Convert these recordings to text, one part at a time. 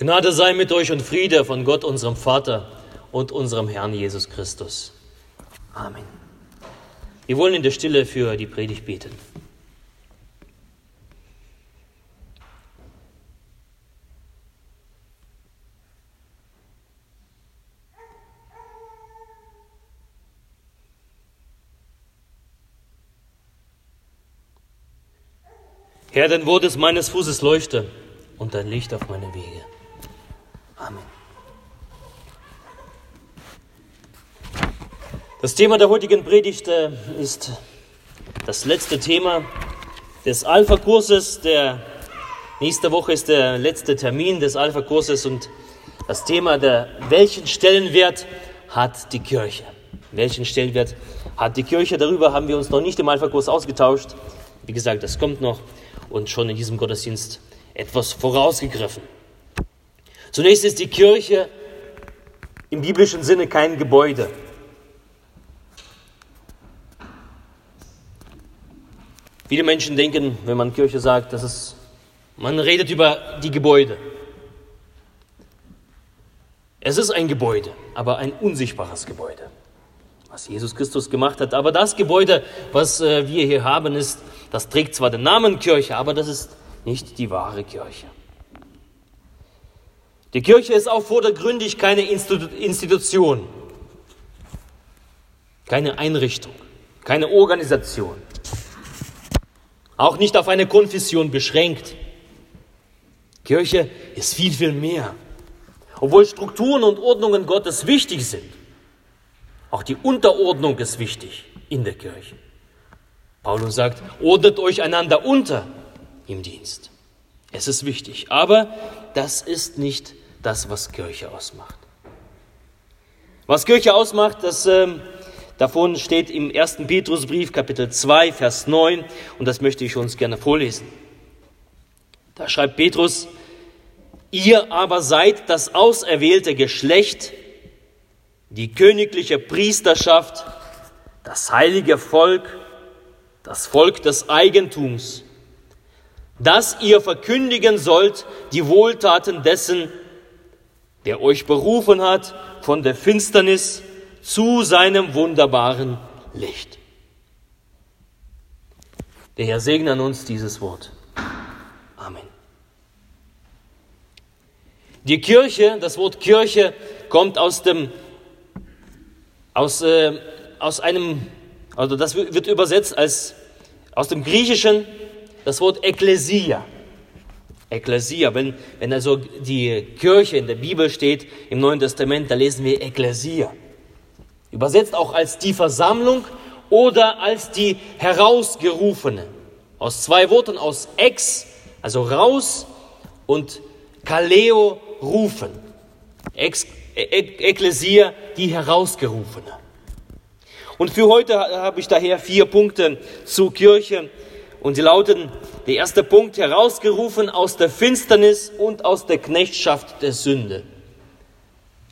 Gnade sei mit euch und Friede von Gott, unserem Vater und unserem Herrn Jesus Christus. Amen. Wir wollen in der Stille für die Predigt beten. Herr, dein Wort ist meines Fußes Leuchte und dein Licht auf meine Wege. Amen. Das Thema der heutigen Predigt äh, ist das letzte Thema des Alpha-Kurses. Der nächste Woche ist der letzte Termin des Alpha-Kurses und das Thema der welchen Stellenwert hat die Kirche? Welchen Stellenwert hat die Kirche? Darüber haben wir uns noch nicht im Alpha-Kurs ausgetauscht. Wie gesagt, das kommt noch und schon in diesem Gottesdienst etwas vorausgegriffen. Zunächst ist die Kirche im biblischen Sinne kein Gebäude. Viele Menschen denken, wenn man Kirche sagt, dass es, man redet über die Gebäude. Es ist ein Gebäude, aber ein unsichtbares Gebäude, was Jesus Christus gemacht hat. Aber das Gebäude, was äh, wir hier haben, ist das trägt zwar den Namen Kirche, aber das ist nicht die wahre Kirche. Die Kirche ist auch vordergründig keine Institution, keine Einrichtung, keine Organisation, auch nicht auf eine Konfession beschränkt. Kirche ist viel, viel mehr. Obwohl Strukturen und Ordnungen Gottes wichtig sind, auch die Unterordnung ist wichtig in der Kirche. Paulus sagt, ordnet euch einander unter im Dienst. Es ist wichtig, aber das ist nicht das, was Kirche ausmacht. Was Kirche ausmacht, das ähm, davon steht im 1. Petrusbrief, Kapitel 2, Vers 9, und das möchte ich uns gerne vorlesen. Da schreibt Petrus, ihr aber seid das auserwählte Geschlecht, die königliche Priesterschaft, das heilige Volk, das Volk des Eigentums, dass ihr verkündigen sollt die Wohltaten dessen, der euch berufen hat von der Finsternis zu seinem wunderbaren Licht. Der Herr segne an uns dieses Wort. Amen. Die Kirche, das Wort Kirche kommt aus dem, aus, äh, aus einem also das wird übersetzt als aus dem Griechischen das Wort Ekklesia. Ekklesia, wenn, wenn also die Kirche in der Bibel steht, im Neuen Testament, da lesen wir Ekklesia. Übersetzt auch als die Versammlung oder als die Herausgerufene. Aus zwei Worten, aus ex, also raus, und kaleo, rufen. Ex, Ekklesia, die Herausgerufene. Und für heute habe ich daher vier Punkte zur Kirche. Und sie lauten, der erste Punkt, herausgerufen aus der Finsternis und aus der Knechtschaft der Sünde.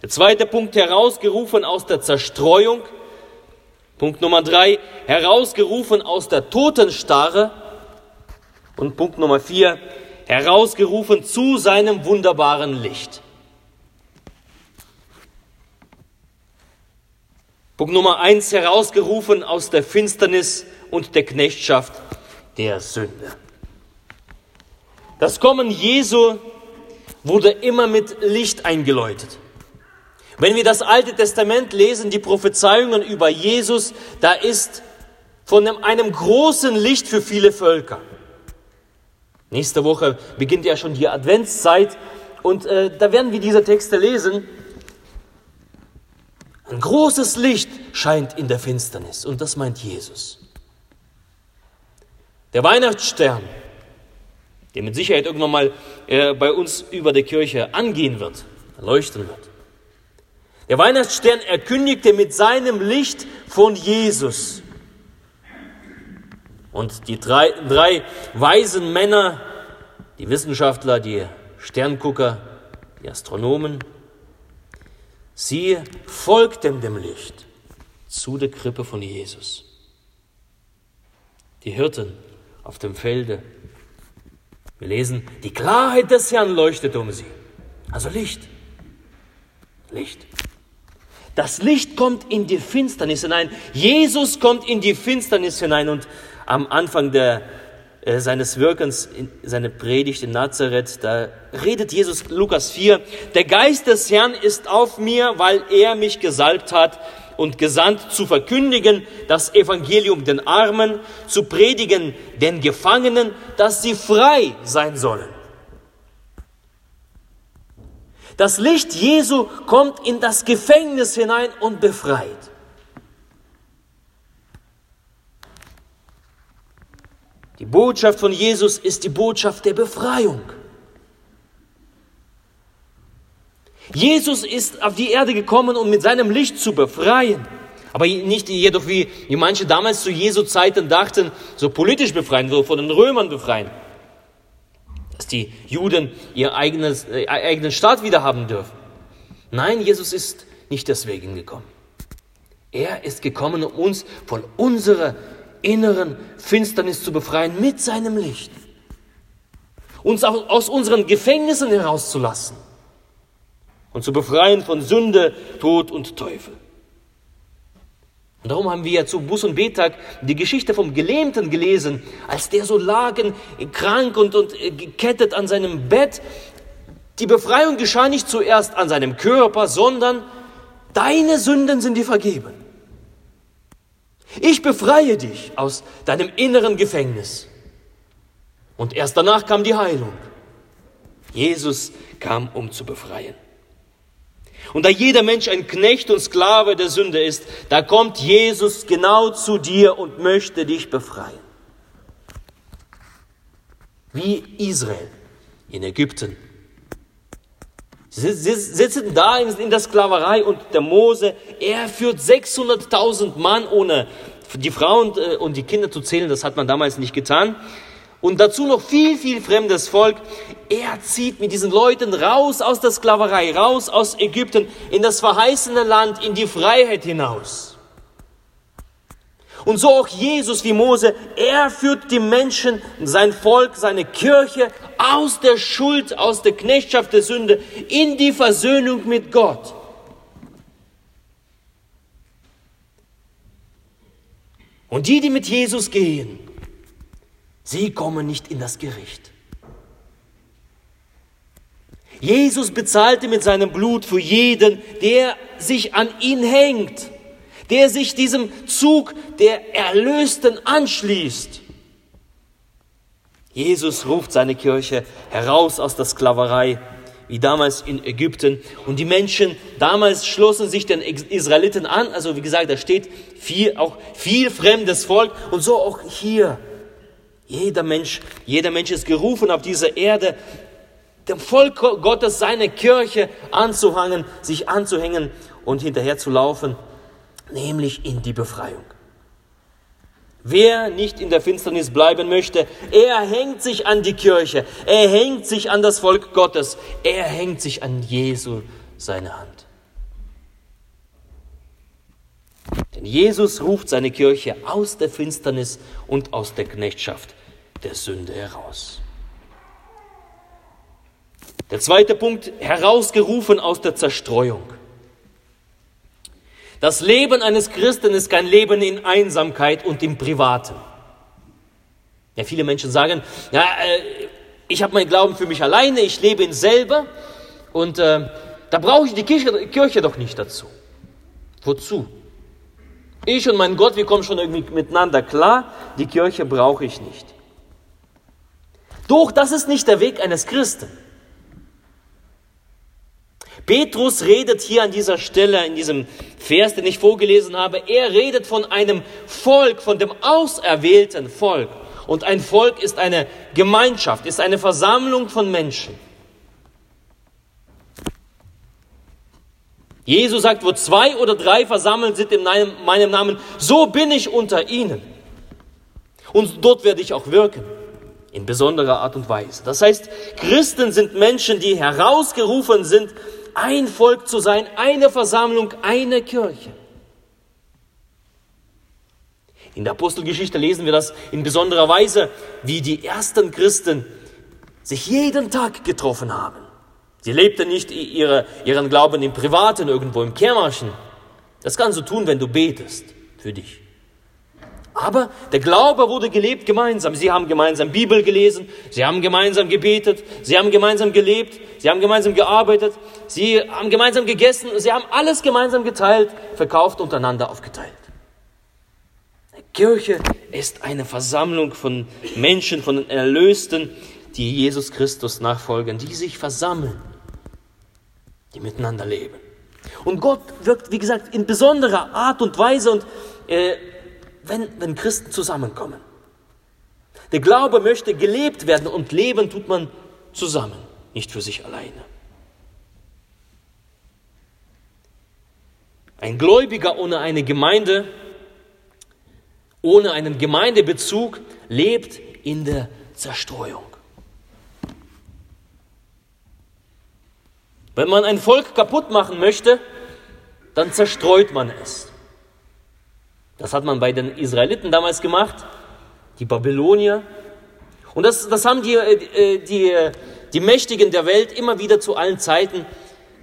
Der zweite Punkt, herausgerufen aus der Zerstreuung. Punkt Nummer drei, herausgerufen aus der Totenstarre. Und Punkt Nummer vier, herausgerufen zu seinem wunderbaren Licht. Punkt Nummer eins, herausgerufen aus der Finsternis und der Knechtschaft der Sünde. Das Kommen Jesu wurde immer mit Licht eingeläutet. Wenn wir das Alte Testament lesen, die Prophezeiungen über Jesus, da ist von einem großen Licht für viele Völker. Nächste Woche beginnt ja schon die Adventszeit und äh, da werden wir diese Texte lesen. Ein großes Licht scheint in der Finsternis und das meint Jesus. Der Weihnachtsstern, der mit Sicherheit irgendwann mal äh, bei uns über der Kirche angehen wird, leuchten wird. Der Weihnachtsstern erkündigte mit seinem Licht von Jesus. Und die drei, drei weisen Männer, die Wissenschaftler, die Sterngucker, die Astronomen, Sie folgten dem Licht zu der Krippe von Jesus. Die Hirten auf dem Felde. Wir lesen, die Klarheit des Herrn leuchtet um sie. Also Licht. Licht. Das Licht kommt in die Finsternis hinein. Jesus kommt in die Finsternis hinein und am Anfang der, äh, seines Wirkens, in seiner Predigt in Nazareth, da redet Jesus, Lukas 4, der Geist des Herrn ist auf mir, weil er mich gesalbt hat und gesandt zu verkündigen das Evangelium den Armen, zu predigen den Gefangenen, dass sie frei sein sollen das Licht Jesu kommt in das Gefängnis hinein und befreit. Die Botschaft von Jesus ist die Botschaft der Befreiung. Jesus ist auf die Erde gekommen, um mit seinem Licht zu befreien. Aber nicht jedoch wie, manche damals zu Jesu Zeiten dachten, so politisch befreien, so von den Römern befreien dass die Juden ihr eigenes, äh, eigenen Staat wieder haben dürfen. Nein, Jesus ist nicht deswegen gekommen. Er ist gekommen, um uns von unserer inneren Finsternis zu befreien mit seinem Licht. Uns aus unseren Gefängnissen herauszulassen und zu befreien von Sünde, Tod und Teufel. Und darum haben wir ja zu Bus- und Betag die Geschichte vom Gelähmten gelesen, als der so lag, krank und, und gekettet an seinem Bett. Die Befreiung geschah nicht zuerst an seinem Körper, sondern deine Sünden sind dir vergeben. Ich befreie dich aus deinem inneren Gefängnis. Und erst danach kam die Heilung. Jesus kam, um zu befreien. Und da jeder Mensch ein Knecht und Sklave der Sünde ist, da kommt Jesus genau zu dir und möchte dich befreien. Wie Israel in Ägypten. Sie sitzen da in der Sklaverei und der Mose, er führt 600.000 Mann ohne die Frauen äh, und die Kinder zu zählen, das hat man damals nicht getan und dazu noch viel, viel fremdes Volk. Er zieht mit diesen Leuten raus aus der Sklaverei, raus aus Ägypten, in das verheißene Land, in die Freiheit hinaus. Und so auch Jesus wie Mose, er führt die Menschen, sein Volk, seine Kirche aus der Schuld, aus der Knechtschaft der Sünde in die Versöhnung mit Gott. Und die, die mit Jesus gehen, Sie kommen nicht in das Gericht. Jesus bezahlte mit seinem Blut für jeden, der sich an ihn hängt, der sich diesem Zug der Erlösten anschließt. Jesus ruft seine Kirche heraus aus der Sklaverei, wie damals in Ägypten. Und die Menschen damals schlossen sich den Israeliten an. Also wie gesagt, da steht viel, auch viel fremdes Volk. Und so auch hier. Jeder Mensch, jeder Mensch ist gerufen auf dieser Erde, dem Volk Gottes seine Kirche anzuhangen, sich anzuhängen und hinterher zu laufen, nämlich in die Befreiung. Wer nicht in der Finsternis bleiben möchte, er hängt sich an die Kirche, er hängt sich an das Volk Gottes, er hängt sich an Jesu seine Hand. Denn Jesus ruft seine Kirche aus der Finsternis und aus der Knechtschaft der Sünde heraus. Der zweite Punkt, herausgerufen aus der Zerstreuung. Das Leben eines Christen ist kein Leben in Einsamkeit und im Privaten. Ja, viele Menschen sagen, ja, äh, ich habe meinen Glauben für mich alleine, ich lebe ihn selber und äh, da brauche ich die Kirche, Kirche doch nicht dazu. Wozu? Ich und mein Gott, wir kommen schon irgendwie miteinander klar, die Kirche brauche ich nicht. Doch das ist nicht der Weg eines Christen. Petrus redet hier an dieser Stelle, in diesem Vers, den ich vorgelesen habe, er redet von einem Volk, von dem auserwählten Volk. Und ein Volk ist eine Gemeinschaft, ist eine Versammlung von Menschen. Jesus sagt, wo zwei oder drei versammelt sind in meinem Namen, so bin ich unter ihnen. Und dort werde ich auch wirken in besonderer Art und Weise. Das heißt, Christen sind Menschen, die herausgerufen sind, ein Volk zu sein, eine Versammlung, eine Kirche. In der Apostelgeschichte lesen wir das in besonderer Weise, wie die ersten Christen sich jeden Tag getroffen haben. Sie lebte nicht ihre, ihren Glauben im Privaten, irgendwo im Kämmerchen. Das kannst du tun, wenn du betest für dich. Aber der Glaube wurde gelebt gemeinsam. Sie haben gemeinsam Bibel gelesen, sie haben gemeinsam gebetet, sie haben gemeinsam gelebt, sie haben gemeinsam gearbeitet, sie haben gemeinsam gegessen, sie haben alles gemeinsam geteilt, verkauft, untereinander aufgeteilt. Die Kirche ist eine Versammlung von Menschen, von Erlösten, die Jesus Christus nachfolgen, die sich versammeln, die miteinander leben. Und Gott wirkt, wie gesagt, in besonderer Art und Weise und äh, wenn, wenn Christen zusammenkommen. Der Glaube möchte gelebt werden und leben tut man zusammen, nicht für sich alleine. Ein Gläubiger ohne eine Gemeinde, ohne einen Gemeindebezug lebt in der Zerstreuung. Wenn man ein Volk kaputt machen möchte, dann zerstreut man es. Das hat man bei den Israeliten damals gemacht, die Babylonier. Und das, das haben die, äh, die, die Mächtigen der Welt immer wieder zu allen Zeiten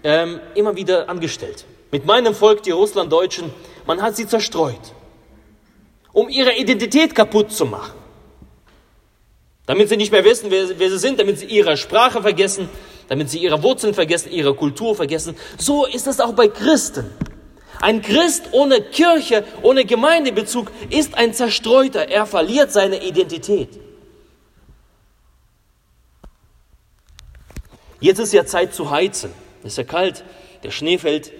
ähm, immer wieder angestellt. Mit meinem Volk, die Russlanddeutschen, man hat sie zerstreut, um ihre Identität kaputt zu machen. Damit sie nicht mehr wissen, wer, wer sie sind, damit sie ihre Sprache vergessen, damit sie ihre Wurzeln vergessen, ihre Kultur vergessen. So ist es auch bei Christen. Ein Christ ohne Kirche, ohne Gemeindebezug ist ein Zerstreuter. Er verliert seine Identität. Jetzt ist ja Zeit zu heizen. Es ist ja kalt, der Schnee fällt.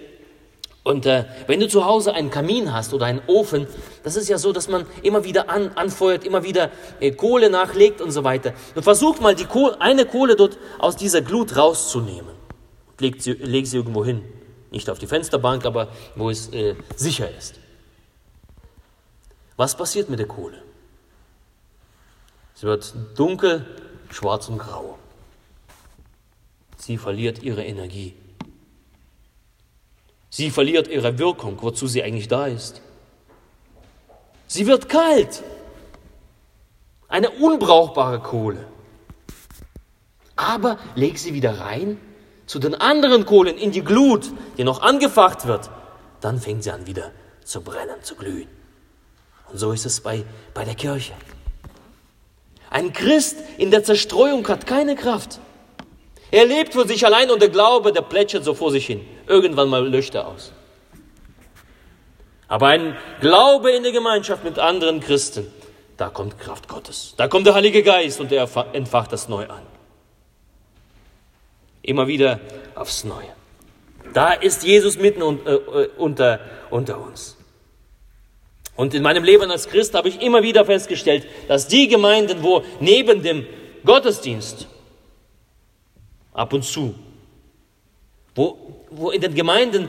Und äh, wenn du zu Hause einen Kamin hast oder einen Ofen, das ist ja so, dass man immer wieder an, anfeuert, immer wieder äh, Kohle nachlegt und so weiter. Und versucht mal die Kohle, eine Kohle dort aus dieser Glut rauszunehmen. Leg sie, leg sie irgendwo hin. Nicht auf die Fensterbank, aber wo es äh, sicher ist. Was passiert mit der Kohle? Sie wird dunkel, schwarz und grau. Sie verliert ihre Energie. Sie verliert ihre Wirkung, wozu sie eigentlich da ist. Sie wird kalt. Eine unbrauchbare Kohle. Aber leg sie wieder rein zu den anderen Kohlen in die Glut, die noch angefacht wird, dann fängt sie an wieder zu brennen, zu glühen. Und so ist es bei, bei der Kirche. Ein Christ in der Zerstreuung hat keine Kraft. Er lebt für sich allein und der Glaube, der plätschert so vor sich hin. Irgendwann mal löscht er aus. Aber ein Glaube in der Gemeinschaft mit anderen Christen, da kommt Kraft Gottes. Da kommt der Heilige Geist und er entfacht das neu an. Immer wieder aufs Neue. Da ist Jesus mitten äh, unter, unter uns. Und in meinem Leben als Christ habe ich immer wieder festgestellt, dass die Gemeinden, wo neben dem Gottesdienst ab und zu, wo, wo in den Gemeinden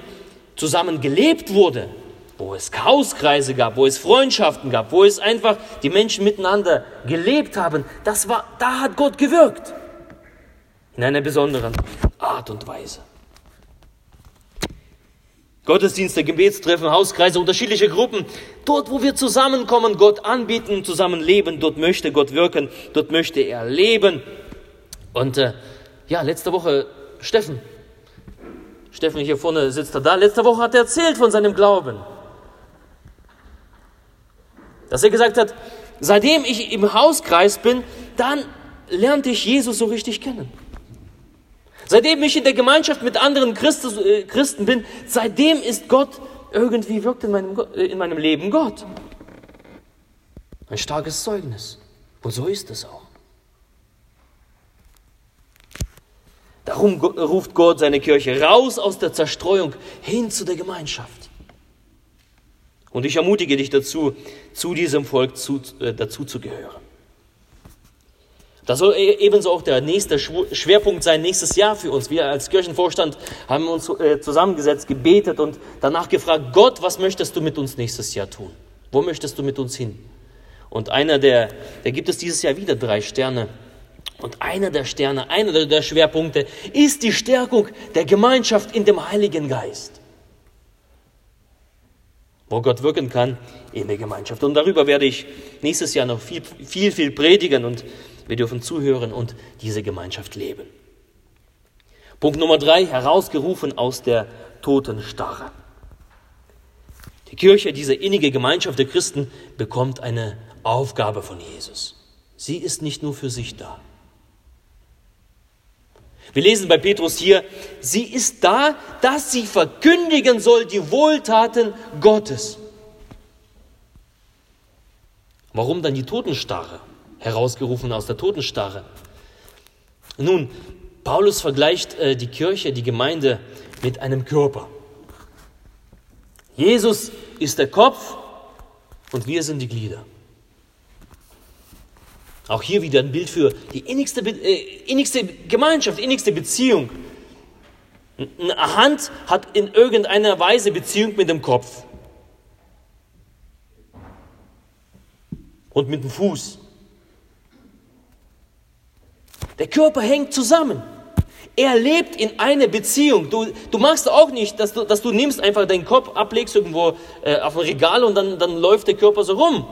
zusammen gelebt wurde, wo es Hauskreise gab, wo es Freundschaften gab, wo es einfach die Menschen miteinander gelebt haben, das war, da hat Gott gewirkt in einer besonderen Art und Weise. Gottesdienste, Gebetstreffen, Hauskreise, unterschiedliche Gruppen. Dort, wo wir zusammenkommen, Gott anbieten, zusammen leben, dort möchte Gott wirken, dort möchte er leben. Und äh, ja, letzte Woche Steffen. Steffen hier vorne sitzt er da. Letzte Woche hat er erzählt von seinem Glauben. Dass er gesagt hat, seitdem ich im Hauskreis bin, dann lernte ich Jesus so richtig kennen. Seitdem ich in der Gemeinschaft mit anderen Christus, äh, Christen bin, seitdem ist Gott irgendwie wirkt in meinem, äh, in meinem Leben Gott. Ein starkes Zeugnis. Und so ist es auch. Darum ruft Gott seine Kirche raus aus der Zerstreuung hin zu der Gemeinschaft. Und ich ermutige dich dazu, zu diesem Volk zu, äh, dazu zu gehören. Das soll e-, ebenso auch der nächste Schwerpunkt sein nächstes Jahr für uns. Wir als Kirchenvorstand haben uns äh, zusammengesetzt, gebetet und danach gefragt, Gott, was möchtest du mit uns nächstes Jahr tun? Wo möchtest du mit uns hin? Und einer der, der gibt es dieses Jahr wieder drei Sterne. Und einer der Sterne, einer der Schwerpunkte ist die Stärkung der Gemeinschaft in dem Heiligen Geist. Wo Gott wirken kann in der Gemeinschaft. Und darüber werde ich nächstes Jahr noch viel, viel, viel predigen und wir dürfen zuhören und diese Gemeinschaft leben. Punkt Nummer drei, herausgerufen aus der Totenstarre. Die Kirche, diese innige Gemeinschaft der Christen, bekommt eine Aufgabe von Jesus. Sie ist nicht nur für sich da. Wir lesen bei Petrus hier, sie ist da, dass sie verkündigen soll die Wohltaten Gottes. Warum dann die Totenstarre? Herausgerufen aus der Totenstarre. Nun, Paulus vergleicht äh, die Kirche, die Gemeinde mit einem Körper. Jesus ist der Kopf und wir sind die Glieder. Auch hier wieder ein Bild für die innigste, äh, innigste Gemeinschaft, innigste Beziehung. Eine Hand hat in irgendeiner Weise Beziehung mit dem Kopf. Und mit dem Fuß. Der Körper hängt zusammen. Er lebt in einer Beziehung. Du, du machst auch nicht, dass du, dass du nimmst, einfach deinen Kopf ablegst irgendwo äh, auf ein Regal und dann, dann läuft der Körper so rum.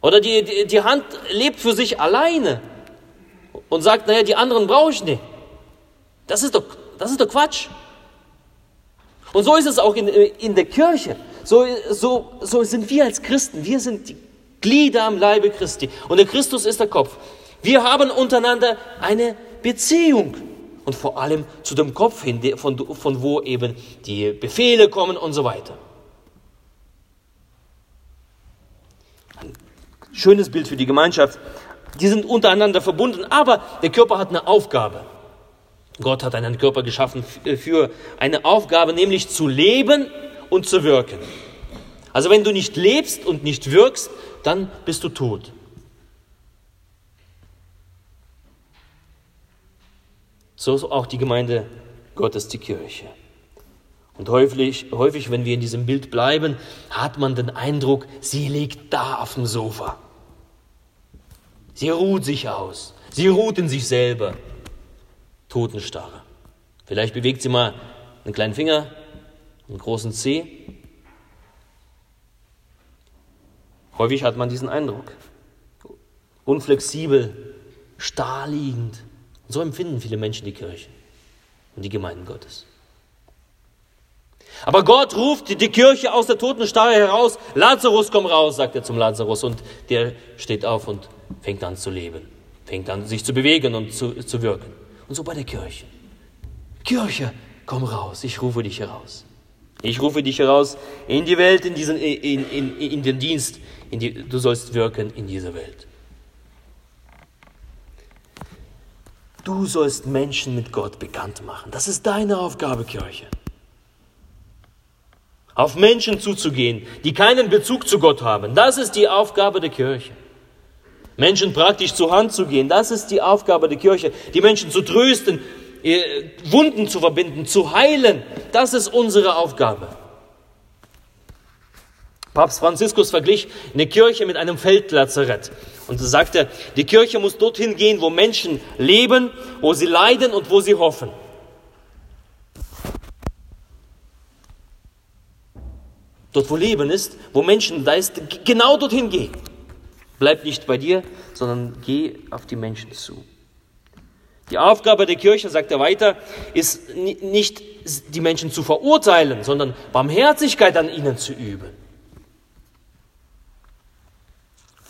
Oder die, die, die Hand lebt für sich alleine und sagt, naja, die anderen brauche ich nicht. Das ist doch, das ist doch Quatsch. Und so ist es auch in, in der Kirche. So, so, so sind wir als Christen. Wir sind die Glieder am Leibe Christi. Und der Christus ist der Kopf. Wir haben untereinander eine Beziehung. Und vor allem zu dem Kopf hin, von, von wo eben die Befehle kommen und so weiter. Schönes Bild für die Gemeinschaft. Die sind untereinander verbunden, aber der Körper hat eine Aufgabe. Gott hat einen Körper geschaffen äh, für eine Aufgabe, nämlich zu leben und zu wirken. Also wenn du nicht lebst und nicht wirkst, dann bist du tot. So ist auch die Gemeinde Gottes, die Kirche. Und häufig, häufig, wenn wir in diesem Bild bleiben, hat man den Eindruck, sie liegt da auf dem Sofa. Sie ruht sich aus. Sie ruht in sich selber. Totenstarre. Vielleicht bewegt sie mal einen kleinen Finger, einen großen Zeh. Häufig hat man diesen Eindruck. Unflexibel, starr liegend. Und so empfinden viele Menschen die Kirche und die Gemeinden Gottes. Aber Gott ruft die Kirche aus der Totenstarre heraus. Lazarus, komm raus, sagt er zum Lazarus. Und der steht auf und fängt an zu leben, fängt an sich zu bewegen und zu, zu wirken. Und so bei der Kirche. Kirche, komm raus, ich rufe dich heraus. Ich rufe dich heraus in die Welt, in, diesen, in, in, in den Dienst. Die, du sollst wirken in dieser Welt. Du sollst Menschen mit Gott bekannt machen. Das ist deine Aufgabe, Kirche. Auf Menschen zuzugehen, die keinen Bezug zu Gott haben. Das ist die Aufgabe der Kirche. Menschen praktisch zur Hand zu gehen. Das ist die Aufgabe der Kirche, die Menschen zu trösten, Wunden zu verbinden, zu heilen. Das ist unsere Aufgabe. Papst Franziskus verglich eine Kirche mit einem Feldlazarett und sagte, die Kirche muss dorthin gehen, wo Menschen leben, wo sie leiden und wo sie hoffen. Dort, wo Leben ist, wo Menschen da ist, genau dorthin gehen. Bleib nicht bei dir, sondern geh auf die Menschen zu. Die Aufgabe der Kirche, sagt er weiter, ist nicht die Menschen zu verurteilen, sondern Barmherzigkeit an ihnen zu üben.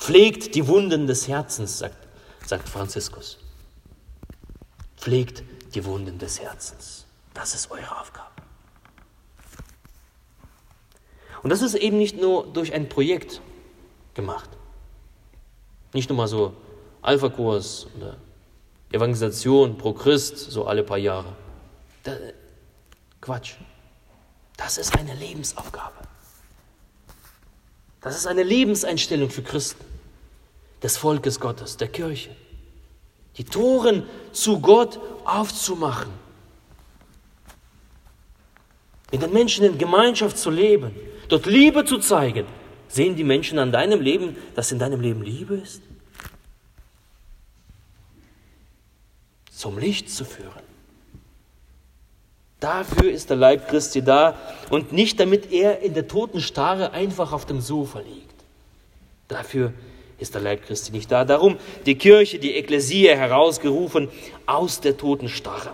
Pflegt die Wunden des Herzens, sagt, sagt Franziskus. Pflegt die Wunden des Herzens. Das ist eure Aufgabe. Und das ist eben nicht nur durch ein Projekt gemacht. Nicht nur mal so Alpha-Kurs oder Evangelisation pro Christ, so alle paar Jahre. Da, Quatsch. Das ist eine Lebensaufgabe. Das ist eine Lebenseinstellung für Christen, des Volkes Gottes, der Kirche. Die Toren zu Gott aufzumachen. Mit den Menschen in Gemeinschaft zu leben, dort Liebe zu zeigen, Sehen die Menschen an deinem Leben, dass in deinem Leben Liebe ist? Zum Licht zu führen. Dafür ist der Leib Christi da und nicht damit er in der toten Starre einfach auf dem Sofa liegt. Dafür ist der Leib Christi nicht da. Darum die Kirche, die Ekklesia herausgerufen aus der toten Starre.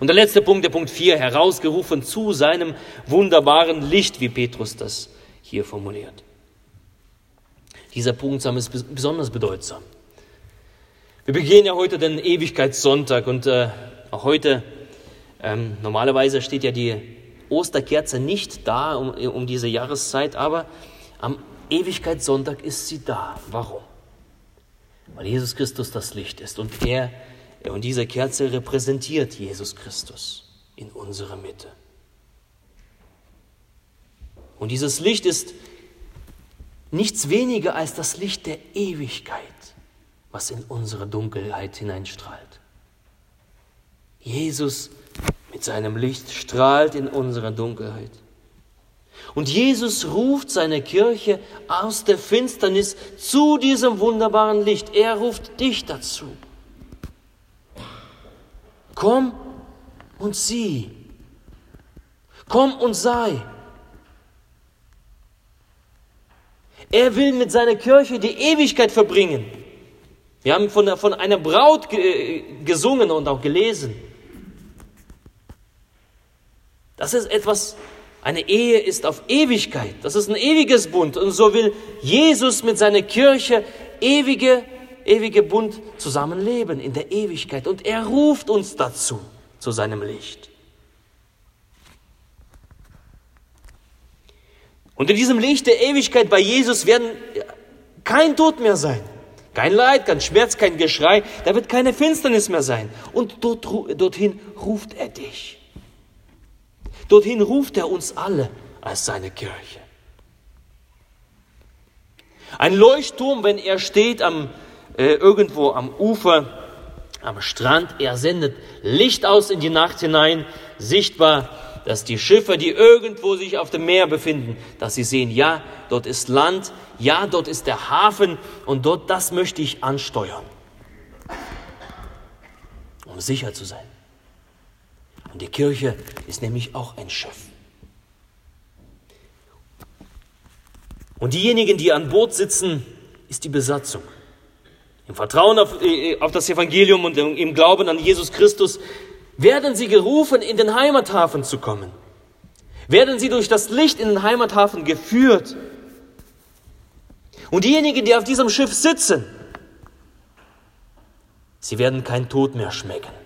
Und der letzte Punkt, der Punkt 4, herausgerufen zu seinem wunderbaren Licht, wie Petrus das hier formuliert. Dieser Punkt ist besonders bedeutsam. Wir begehen ja heute den Ewigkeitssonntag und äh, auch heute, ähm, normalerweise steht ja die Osterkerze nicht da um, um diese Jahreszeit, aber am Ewigkeitssonntag ist sie da. Warum? Weil Jesus Christus das Licht ist und er und diese Kerze repräsentiert Jesus Christus in unserer Mitte. Und dieses Licht ist nichts weniger als das Licht der Ewigkeit, was in unsere Dunkelheit hineinstrahlt. Jesus mit seinem Licht strahlt in unsere Dunkelheit. Und Jesus ruft seine Kirche aus der Finsternis zu diesem wunderbaren Licht. Er ruft dich dazu. Komm und sieh. Komm und sei. Er will mit seiner Kirche die Ewigkeit verbringen. Wir haben von, von einer Braut gesungen und auch gelesen. Das ist etwas, eine Ehe ist auf Ewigkeit. Das ist ein ewiges Bund. Und so will Jesus mit seiner Kirche ewige, ewige Bund zusammenleben in der Ewigkeit. Und er ruft uns dazu, zu seinem Licht. Und in diesem Licht der Ewigkeit bei Jesus werden kein Tod mehr sein. Kein Leid, kein Schmerz, kein Geschrei. Da wird keine Finsternis mehr sein. Und dort, dorthin ruft er dich. Dorthin ruft er uns alle als seine Kirche. Ein Leuchtturm, wenn er steht am, äh, irgendwo am Ufer, am Strand, er sendet Licht aus in die Nacht hinein, sichtbar, dass die Schiffe, die irgendwo sich auf dem Meer befinden, dass sie sehen, ja, dort ist Land, ja, dort ist der Hafen und dort, das möchte ich ansteuern, um sicher zu sein. Und die Kirche ist nämlich auch ein Schiff. Und diejenigen, die an Bord sitzen, ist die Besatzung. Im Vertrauen auf, äh, auf das Evangelium und im Glauben an Jesus Christus werden sie gerufen, in den Heimathafen zu kommen. Werden sie durch das Licht in den Heimathafen geführt. Und diejenigen, die auf diesem Schiff sitzen, sie werden kein Tod mehr schmecken.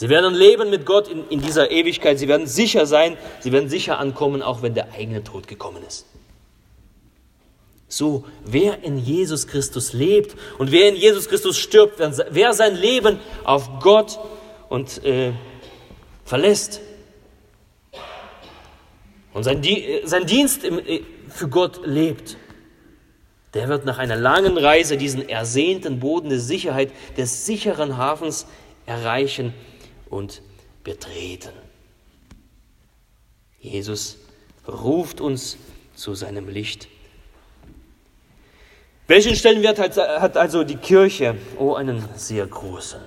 Sie werden leben mit Gott in, in dieser Ewigkeit. Sie werden sicher sein. Sie werden sicher ankommen, auch wenn der eigene Tod gekommen ist. So, wer in Jesus Christus lebt und wer in Jesus Christus stirbt, wer sein Leben auf Gott und äh, verlässt und sein, sein Dienst im, äh, für Gott lebt, der wird nach einer langen Reise diesen ersehnten Boden der Sicherheit, des sicheren Hafens erreichen und betreten. Jesus ruft uns zu seinem Licht. Welchen Stellenwert hat also die Kirche? Oh, einen sehr großen.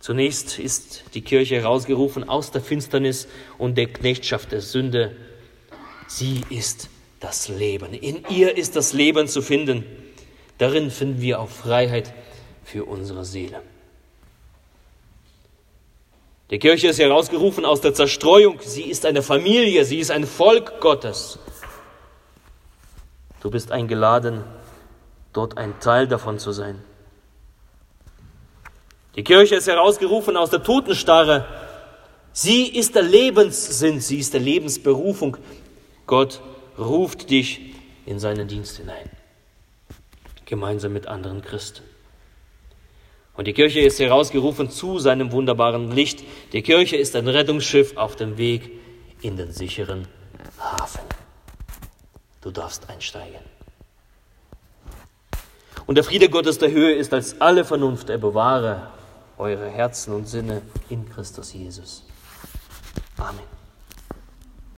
Zunächst ist die Kirche herausgerufen aus der Finsternis und der Knechtschaft der Sünde. Sie ist das Leben. In ihr ist das Leben zu finden. Darin finden wir auch Freiheit für unsere Seele. Die Kirche ist herausgerufen aus der Zerstreuung. Sie ist eine Familie, sie ist ein Volk Gottes. Du bist eingeladen, dort ein Teil davon zu sein. Die Kirche ist herausgerufen aus der Totenstarre. Sie ist der Lebenssinn, sie ist der Lebensberufung. Gott ruft dich in seinen Dienst hinein, gemeinsam mit anderen Christen. Und die Kirche ist herausgerufen zu seinem wunderbaren Licht. Die Kirche ist ein Rettungsschiff auf dem Weg in den sicheren Hafen. Du darfst einsteigen. Und der Friede Gottes der Höhe ist als alle Vernunft. Er bewahre eure Herzen und Sinne in Christus Jesus. Amen.